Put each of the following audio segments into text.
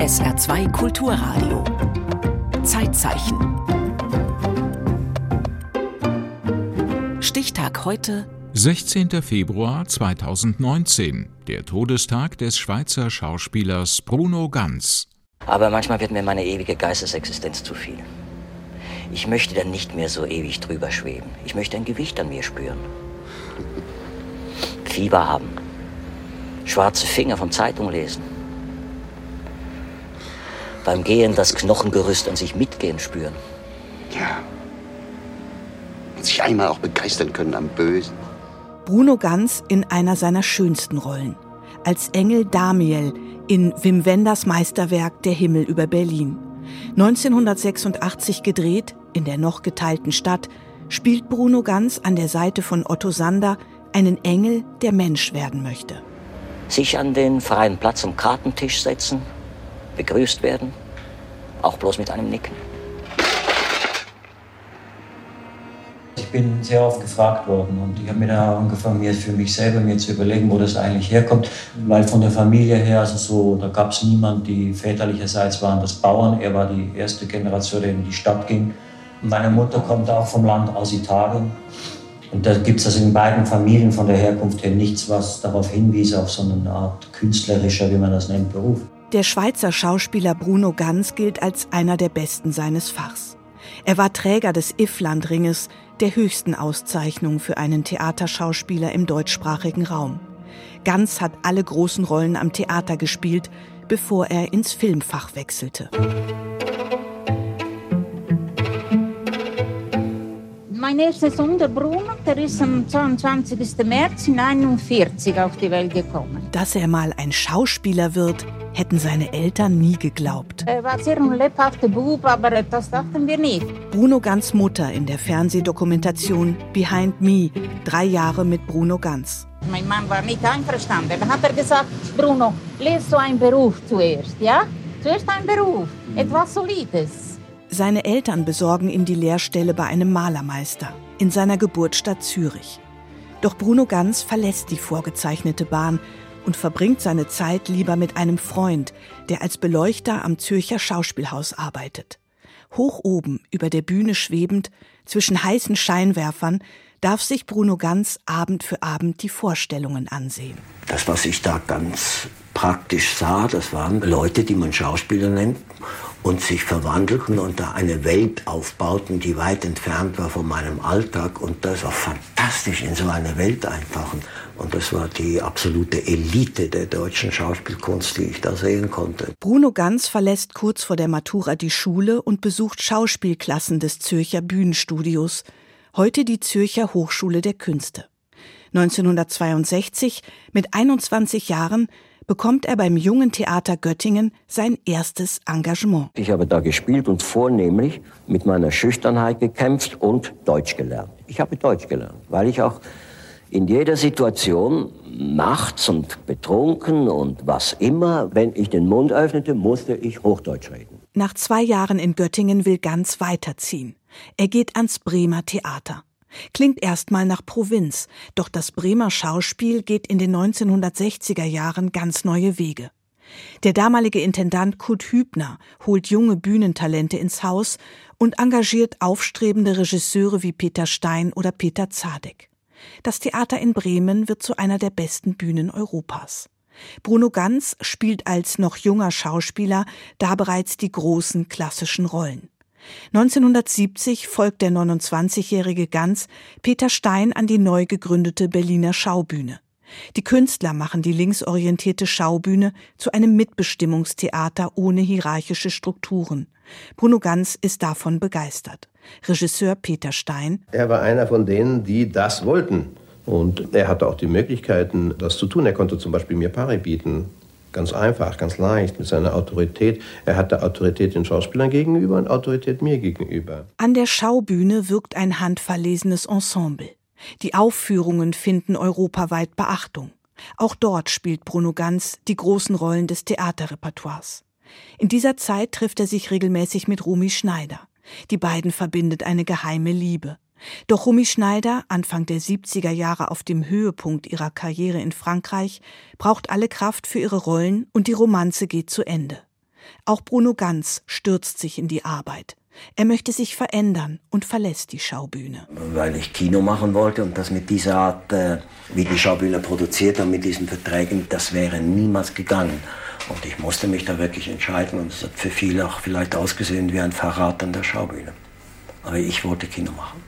SR2 Kulturradio. Zeitzeichen. Stichtag heute 16. Februar 2019, der Todestag des Schweizer Schauspielers Bruno Ganz. Aber manchmal wird mir meine ewige Geistesexistenz zu viel. Ich möchte dann nicht mehr so ewig drüber schweben. Ich möchte ein Gewicht an mir spüren. Fieber haben. Schwarze Finger von Zeitung lesen beim Gehen das Knochengerüst an sich mitgehen spüren. Ja. Und sich einmal auch begeistern können am Bösen. Bruno Ganz in einer seiner schönsten Rollen. Als Engel Damiel in Wim Wenders Meisterwerk Der Himmel über Berlin. 1986 gedreht, in der noch geteilten Stadt, spielt Bruno Ganz an der Seite von Otto Sander einen Engel, der Mensch werden möchte. Sich an den freien Platz am Kartentisch setzen, begrüßt werden, auch bloß mit einem Nicken. Ich bin sehr oft gefragt worden und ich habe mir da angefangen, mir für mich selber mir zu überlegen, wo das eigentlich herkommt. Weil von der Familie her, also so, da gab es niemand, die väterlicherseits waren das Bauern. Er war die erste Generation, die in die Stadt ging. Meine Mutter kommt auch vom Land aus Italien. Und da gibt es also in beiden Familien von der Herkunft her nichts, was darauf hinwies, auf so eine Art künstlerischer, wie man das nennt, Beruf. Der Schweizer Schauspieler Bruno Ganz gilt als einer der besten seines Fachs. Er war Träger des Ifflandringes, der höchsten Auszeichnung für einen Theaterschauspieler im deutschsprachigen Raum. Ganz hat alle großen Rollen am Theater gespielt, bevor er ins Filmfach wechselte. Mein erster Sohn, der Bruno, der ist am 22. März 1941 auf die Welt gekommen. Dass er mal ein Schauspieler wird, hätten seine Eltern nie geglaubt. Er war sehr ein lebhafter Bub, aber das dachten wir nicht. Bruno Ganz Mutter in der Fernsehdokumentation Behind Me, drei Jahre mit Bruno Ganz. Mein Mann war nicht einverstanden. Dann hat er gesagt, Bruno, lest so einen Beruf zuerst, ja? Zuerst ein Beruf, etwas Solides. Seine Eltern besorgen ihm die Lehrstelle bei einem Malermeister in seiner Geburtsstadt Zürich. Doch Bruno Ganz verlässt die vorgezeichnete Bahn und verbringt seine Zeit lieber mit einem Freund, der als Beleuchter am Zürcher Schauspielhaus arbeitet. Hoch oben, über der Bühne schwebend, zwischen heißen Scheinwerfern, darf sich Bruno Ganz Abend für Abend die Vorstellungen ansehen. Das, was ich da ganz praktisch sah, das waren Leute, die man Schauspieler nennt und sich verwandelten und da eine Welt aufbauten, die weit entfernt war von meinem Alltag. Und das war fantastisch, in so eine Welt eintauchen. Und das war die absolute Elite der deutschen Schauspielkunst, die ich da sehen konnte. Bruno Ganz verlässt kurz vor der Matura die Schule und besucht Schauspielklassen des Zürcher Bühnenstudios, heute die Zürcher Hochschule der Künste. 1962, mit 21 Jahren, bekommt er beim Jungen Theater Göttingen sein erstes Engagement. Ich habe da gespielt und vornehmlich mit meiner Schüchternheit gekämpft und Deutsch gelernt. Ich habe Deutsch gelernt, weil ich auch in jeder Situation, nachts und betrunken und was immer, wenn ich den Mund öffnete, musste ich Hochdeutsch reden. Nach zwei Jahren in Göttingen will Ganz weiterziehen. Er geht ans Bremer Theater. Klingt erstmal nach Provinz, doch das Bremer Schauspiel geht in den 1960er Jahren ganz neue Wege. Der damalige Intendant Kurt Hübner holt junge Bühnentalente ins Haus und engagiert aufstrebende Regisseure wie Peter Stein oder Peter Zadek. Das Theater in Bremen wird zu einer der besten Bühnen Europas. Bruno Ganz spielt als noch junger Schauspieler da bereits die großen klassischen Rollen. 1970 folgt der 29-jährige Ganz Peter Stein an die neu gegründete Berliner Schaubühne. Die Künstler machen die linksorientierte Schaubühne zu einem Mitbestimmungstheater ohne hierarchische Strukturen. Bruno Ganz ist davon begeistert. Regisseur Peter Stein. Er war einer von denen, die das wollten. Und er hatte auch die Möglichkeiten, das zu tun. Er konnte zum Beispiel mir Pari bieten. Ganz einfach, ganz leicht, mit seiner Autorität. Er hatte Autorität den Schauspielern gegenüber und Autorität mir gegenüber. An der Schaubühne wirkt ein handverlesenes Ensemble. Die Aufführungen finden europaweit Beachtung. Auch dort spielt Bruno Ganz die großen Rollen des Theaterrepertoires. In dieser Zeit trifft er sich regelmäßig mit Rumi Schneider. Die beiden verbindet eine geheime Liebe. Doch Rumi Schneider, Anfang der 70er Jahre auf dem Höhepunkt ihrer Karriere in Frankreich, braucht alle Kraft für ihre Rollen und die Romanze geht zu Ende. Auch Bruno Ganz stürzt sich in die Arbeit. Er möchte sich verändern und verlässt die Schaubühne. Weil ich Kino machen wollte und das mit dieser Art, äh, wie die Schaubühne produziert und mit diesen Verträgen, das wäre niemals gegangen. Und ich musste mich da wirklich entscheiden und es hat für viele auch vielleicht ausgesehen wie ein Verrat an der Schaubühne. Aber ich wollte Kino machen.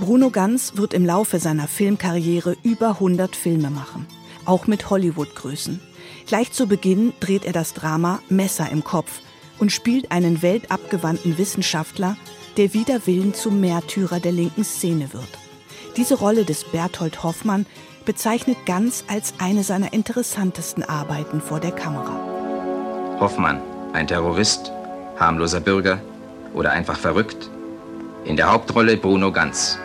Bruno Ganz wird im Laufe seiner Filmkarriere über 100 Filme machen, auch mit Hollywood-Größen. Gleich zu Beginn dreht er das Drama Messer im Kopf und spielt einen weltabgewandten Wissenschaftler, der wider Willen zum Märtyrer der linken Szene wird. Diese Rolle des Berthold Hoffmann bezeichnet Ganz als eine seiner interessantesten Arbeiten vor der Kamera. Hoffmann, ein Terrorist, harmloser Bürger oder einfach verrückt? In der Hauptrolle Bruno Ganz.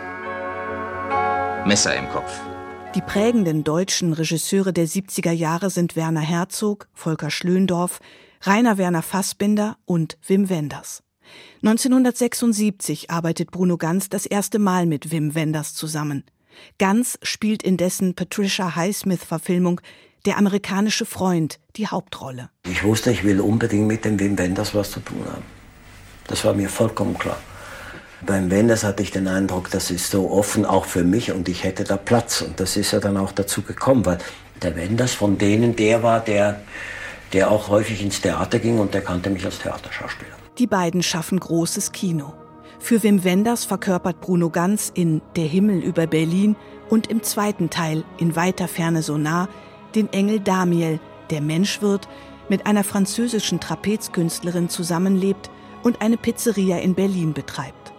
Messer im Kopf. Die prägenden deutschen Regisseure der 70er Jahre sind Werner Herzog, Volker Schlöndorff, Rainer Werner Fassbinder und Wim Wenders. 1976 arbeitet Bruno Ganz das erste Mal mit Wim Wenders zusammen. Ganz spielt in dessen Patricia Highsmith-Verfilmung Der amerikanische Freund die Hauptrolle. Ich wusste, ich will unbedingt mit dem Wim Wenders was zu tun haben. Das war mir vollkommen klar. Beim Wenders hatte ich den Eindruck, das ist so offen auch für mich und ich hätte da Platz. Und das ist ja dann auch dazu gekommen, weil der Wenders von denen der war, der, der auch häufig ins Theater ging und der kannte mich als Theaterschauspieler. Die beiden schaffen großes Kino. Für Wim Wenders verkörpert Bruno Ganz in Der Himmel über Berlin und im zweiten Teil in weiter Ferne so nah den Engel Damiel, der Mensch wird, mit einer französischen Trapezkünstlerin zusammenlebt und eine Pizzeria in Berlin betreibt.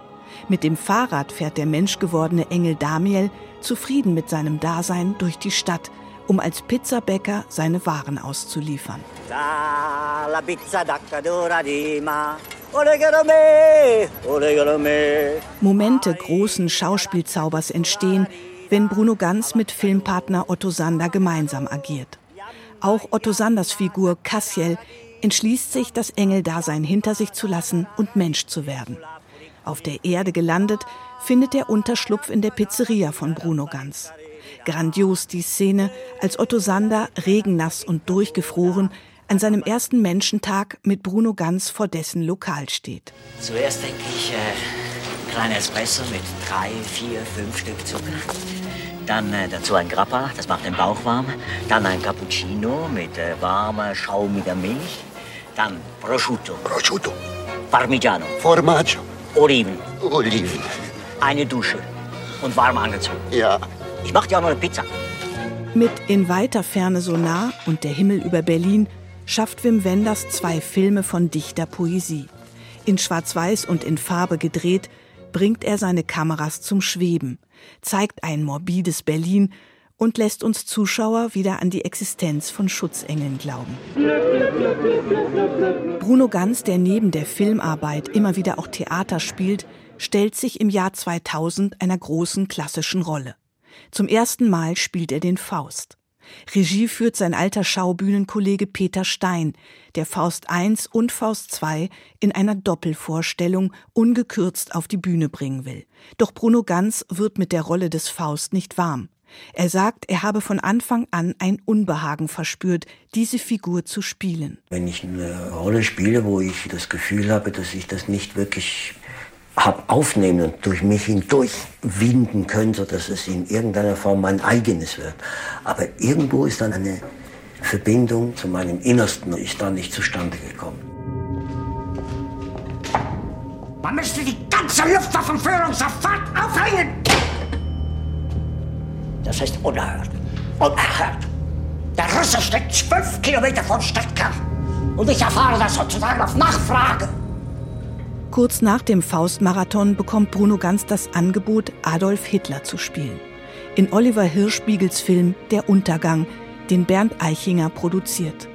Mit dem Fahrrad fährt der menschgewordene Engel Damiel zufrieden mit seinem Dasein durch die Stadt, um als Pizzabäcker seine Waren auszuliefern. Momente großen Schauspielzaubers entstehen, wenn Bruno Ganz mit Filmpartner Otto Sander gemeinsam agiert. Auch Otto Sanders Figur Cassiel entschließt sich, das Engeldasein hinter sich zu lassen und Mensch zu werden. Auf der Erde gelandet, findet er Unterschlupf in der Pizzeria von Bruno Ganz. Grandios die Szene, als Otto Sander, regennass und durchgefroren, an seinem ersten Menschentag mit Bruno Ganz vor dessen Lokal steht. Zuerst denke ich, äh, kleiner Espresso mit drei, vier, fünf Stück Zucker. Dann äh, dazu ein Grappa, das macht den Bauch warm. Dann ein Cappuccino mit äh, warmer, schaumiger Milch. Dann Prosciutto. Prosciutto. Parmigiano. Formaggio. Oliven. Oliven. Eine Dusche. Und warm angezogen. Ja. Ich mach dir auch noch eine Pizza. Mit In weiter Ferne so nah und Der Himmel über Berlin schafft Wim Wenders zwei Filme von dichter Poesie. In Schwarz-Weiß und in Farbe gedreht, bringt er seine Kameras zum Schweben, zeigt ein morbides Berlin und lässt uns Zuschauer wieder an die Existenz von Schutzengeln glauben. Bruno Ganz, der neben der Filmarbeit immer wieder auch Theater spielt, stellt sich im Jahr 2000 einer großen klassischen Rolle. Zum ersten Mal spielt er den Faust. Regie führt sein alter Schaubühnenkollege Peter Stein, der Faust I und Faust II in einer Doppelvorstellung ungekürzt auf die Bühne bringen will. Doch Bruno Ganz wird mit der Rolle des Faust nicht warm. Er sagt, er habe von Anfang an ein Unbehagen verspürt, diese Figur zu spielen. Wenn ich eine Rolle spiele, wo ich das Gefühl habe, dass ich das nicht wirklich habe aufnehmen und durch mich hindurchwinden können, sodass es in irgendeiner Form mein eigenes wird. Aber irgendwo ist dann eine Verbindung zu meinem Innersten ist dann nicht zustande gekommen. Man müsste die ganze Luftwaffenführung sofort aufhängen! Das ist unerhört. Unerhört. Der Russe steckt zwölf Kilometer von Stecker. Und ich erfahre das sozusagen auf Nachfrage. Kurz nach dem Faustmarathon bekommt Bruno Ganz das Angebot, Adolf Hitler zu spielen. In Oliver Hirschbiegels Film Der Untergang, den Bernd Eichinger produziert.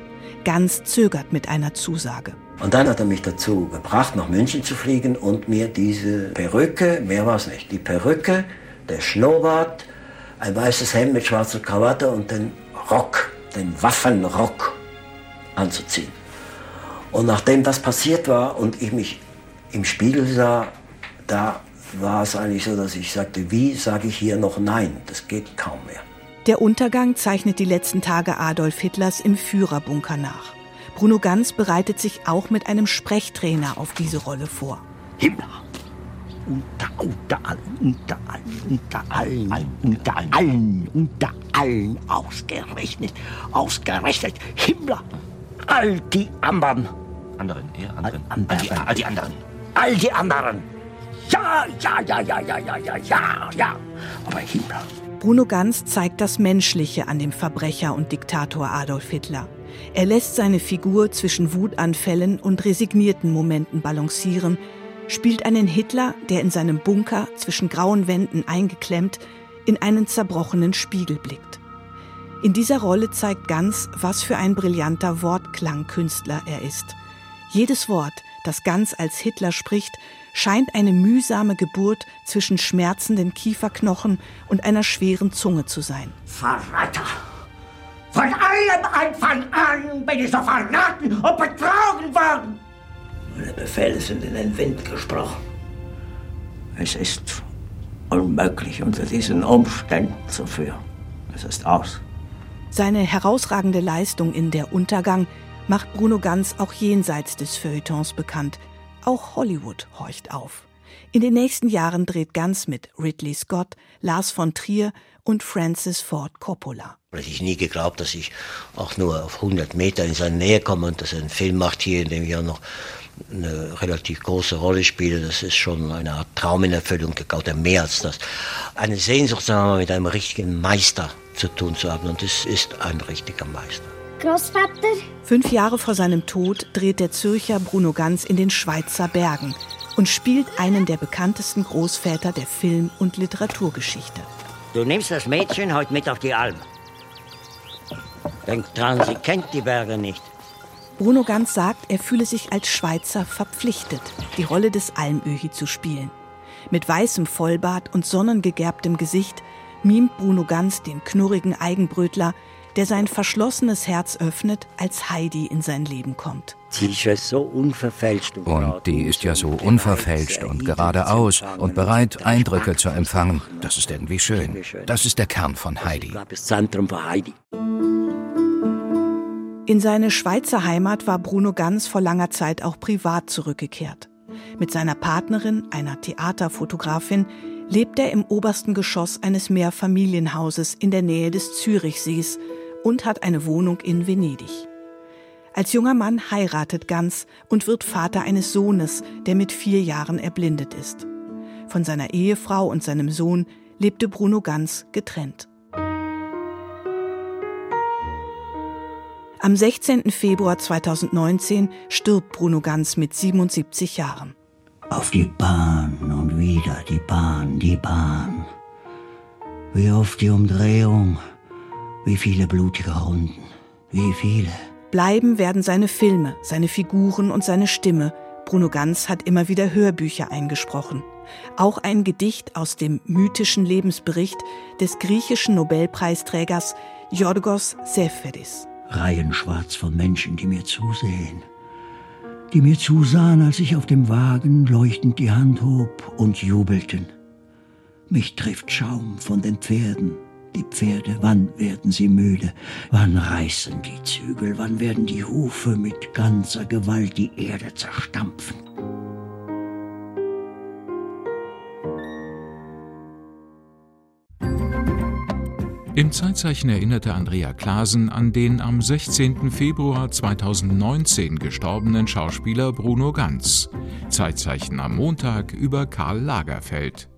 Ganz zögert mit einer Zusage. Und dann hat er mich dazu gebracht, nach München zu fliegen und mir diese Perücke, mehr war es nicht, die Perücke, der Schnurrbart, ein weißes Hemd mit schwarzer Krawatte und den Rock, den Waffenrock anzuziehen. Und nachdem das passiert war und ich mich im Spiegel sah, da war es eigentlich so, dass ich sagte, wie sage ich hier noch Nein? Das geht kaum mehr. Der Untergang zeichnet die letzten Tage Adolf Hitlers im Führerbunker nach. Bruno Ganz bereitet sich auch mit einem Sprechtrainer auf diese Rolle vor. Himmler! Unter, unter allen, unter allen, unter allen, unter allen, unter allen, ausgerechnet, ausgerechnet Himmler! All die anderen. Anderen, eher anderen. All, all, die, all die anderen. All die anderen. Ja, ja, ja, ja, ja, ja, ja, ja, ja. Aber Himmler. Bruno Ganz zeigt das Menschliche an dem Verbrecher und Diktator Adolf Hitler. Er lässt seine Figur zwischen Wutanfällen und resignierten Momenten balancieren, spielt einen Hitler, der in seinem Bunker zwischen grauen Wänden eingeklemmt in einen zerbrochenen Spiegel blickt. In dieser Rolle zeigt Ganz, was für ein brillanter Wortklangkünstler er ist. Jedes Wort, das Ganz als Hitler spricht, scheint eine mühsame Geburt zwischen schmerzenden Kieferknochen und einer schweren Zunge zu sein. Verräter! Von allem Anfang an bin ich so verraten und betrogen worden. Befehle sind in den Wind gesprochen. Es ist unmöglich, unter diesen Umständen zu führen. Es ist aus. Seine herausragende Leistung in Der Untergang macht Bruno Ganz auch jenseits des Feuilletons bekannt. Auch Hollywood horcht auf. In den nächsten Jahren dreht Ganz mit Ridley Scott, Lars von Trier und Francis Ford Coppola. Hätte ich nie geglaubt, dass ich auch nur auf 100 Meter in seine Nähe komme und dass er einen Film macht hier, in dem ich auch noch eine relativ große Rolle spiele. Das ist schon eine Art Traum in Erfüllung gegangen, oder mehr als das. Eine Sehnsucht, sagen wir, mit einem richtigen Meister zu tun zu haben. Und das ist ein richtiger Meister. Großvater? Fünf Jahre vor seinem Tod dreht der Zürcher Bruno Ganz in den Schweizer Bergen und spielt einen der bekanntesten Großväter der Film- und Literaturgeschichte. Du nimmst das Mädchen heute mit auf die Alm. Denk dran, sie kennt die Berge nicht. Bruno Ganz sagt, er fühle sich als Schweizer verpflichtet, die Rolle des Almöhi zu spielen. Mit weißem Vollbart und sonnengegerbtem Gesicht mimt Bruno Ganz den knurrigen Eigenbrötler, der sein verschlossenes Herz öffnet, als Heidi in sein Leben kommt. Sie ist ja so unverfälscht. Und die ist ja so unverfälscht und geradeaus und bereit, Eindrücke zu empfangen. Das ist irgendwie schön. Das ist der Kern von Heidi. Das Zentrum von Heidi. In seine Schweizer Heimat war Bruno Ganz vor langer Zeit auch privat zurückgekehrt. Mit seiner Partnerin, einer Theaterfotografin, lebt er im obersten Geschoss eines Mehrfamilienhauses in der Nähe des Zürichsees und hat eine Wohnung in Venedig. Als junger Mann heiratet Ganz und wird Vater eines Sohnes, der mit vier Jahren erblindet ist. Von seiner Ehefrau und seinem Sohn lebte Bruno Ganz getrennt. Am 16. Februar 2019 stirbt Bruno Ganz mit 77 Jahren. Auf die Bahn und wieder die Bahn, die Bahn. Wie oft die Umdrehung, wie viele blutige Runden, wie viele. Bleiben werden seine Filme, seine Figuren und seine Stimme. Bruno Ganz hat immer wieder Hörbücher eingesprochen. Auch ein Gedicht aus dem mythischen Lebensbericht des griechischen Nobelpreisträgers Yorgos Seferis. Reihen schwarz von Menschen, die mir zusehen. Die mir zusahen, als ich auf dem Wagen leuchtend die Hand hob und jubelten. Mich trifft Schaum von den Pferden. Die Pferde, wann werden sie müde? Wann reißen die Zügel? Wann werden die Hufe mit ganzer Gewalt die Erde zerstampfen? Im Zeitzeichen erinnerte Andrea Klasen an den am 16. Februar 2019 gestorbenen Schauspieler Bruno Ganz. Zeitzeichen am Montag über Karl Lagerfeld.